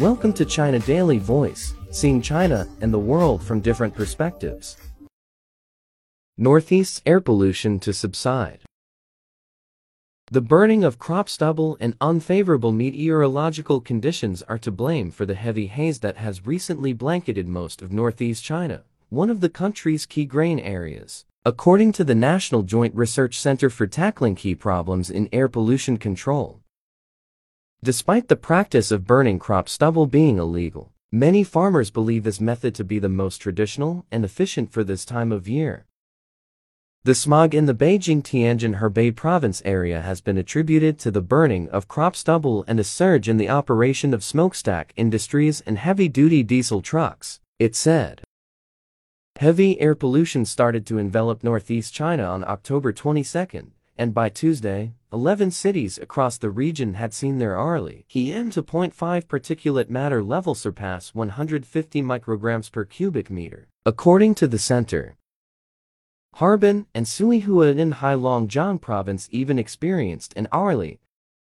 Welcome to China Daily Voice, seeing China and the world from different perspectives. Northeast's air pollution to subside. The burning of crop stubble and unfavorable meteorological conditions are to blame for the heavy haze that has recently blanketed most of northeast China, one of the country's key grain areas. According to the National Joint Research Center for Tackling Key Problems in Air Pollution Control, Despite the practice of burning crop stubble being illegal, many farmers believe this method to be the most traditional and efficient for this time of year. The smog in the Beijing-Tianjin-Hebei province area has been attributed to the burning of crop stubble and a surge in the operation of smokestack industries and heavy-duty diesel trucks, it said. Heavy air pollution started to envelop northeast China on October 22, and by Tuesday, 11 cities across the region had seen their hourly PM2.5 particulate matter level surpass 150 micrograms per cubic meter, according to the center. Harbin and Suihua in Heilongjiang province even experienced an hourly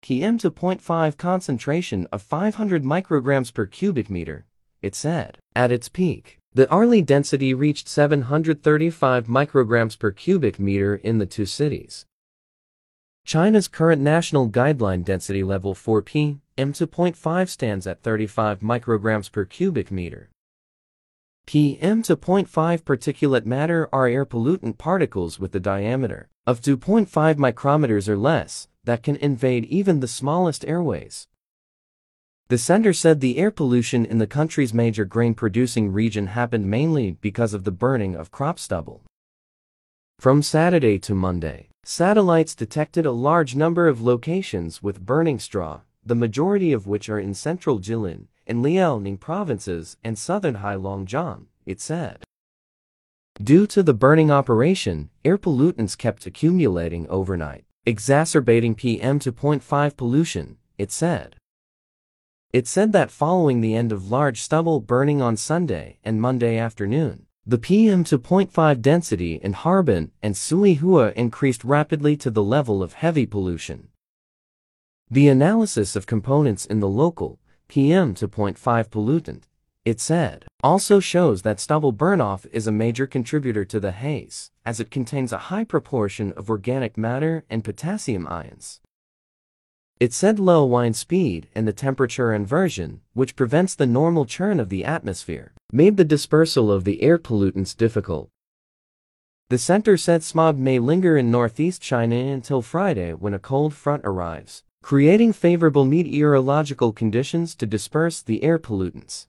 PM2.5 concentration of 500 micrograms per cubic meter, it said. At its peak, the hourly density reached 735 micrograms per cubic meter in the two cities. China's current national guideline density level for PM2.5 stands at 35 micrograms per cubic meter. PM2.5 particulate matter are air pollutant particles with a diameter of 2.5 micrometers or less that can invade even the smallest airways. The center said the air pollution in the country's major grain-producing region happened mainly because of the burning of crop stubble. From Saturday to Monday, Satellites detected a large number of locations with burning straw, the majority of which are in central Jilin and Liaoning provinces and southern Heilongjiang, it said. Due to the burning operation, air pollutants kept accumulating overnight, exacerbating PM2.5 pollution, it said. It said that following the end of large stubble burning on Sunday and Monday afternoon, the PM2.5 density in Harbin and Suihua increased rapidly to the level of heavy pollution. The analysis of components in the local PM2.5 pollutant, it said, also shows that stubble burnoff is a major contributor to the haze, as it contains a high proportion of organic matter and potassium ions. It said low wind speed and the temperature inversion, which prevents the normal churn of the atmosphere, made the dispersal of the air pollutants difficult. The center said smog may linger in northeast China until Friday when a cold front arrives, creating favorable meteorological conditions to disperse the air pollutants.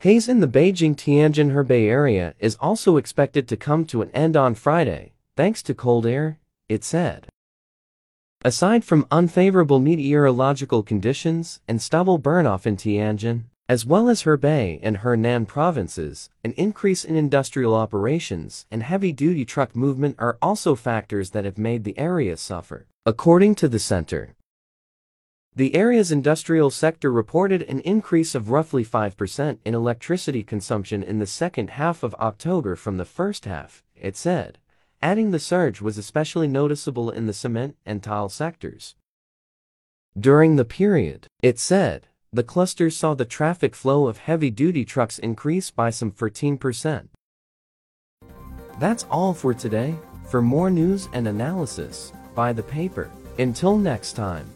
Haze in the Beijing-Tianjin-Hebei area is also expected to come to an end on Friday, thanks to cold air, it said. Aside from unfavorable meteorological conditions and stubble burnoff in Tianjin, as well as Hebei and Henan provinces, an increase in industrial operations and heavy-duty truck movement are also factors that have made the area suffer, according to the center. The area's industrial sector reported an increase of roughly 5% in electricity consumption in the second half of October from the first half, it said, adding the surge was especially noticeable in the cement and tile sectors. During the period, it said, the cluster saw the traffic flow of heavy-duty trucks increase by some 14%. That's all for today. For more news and analysis, buy the paper. Until next time.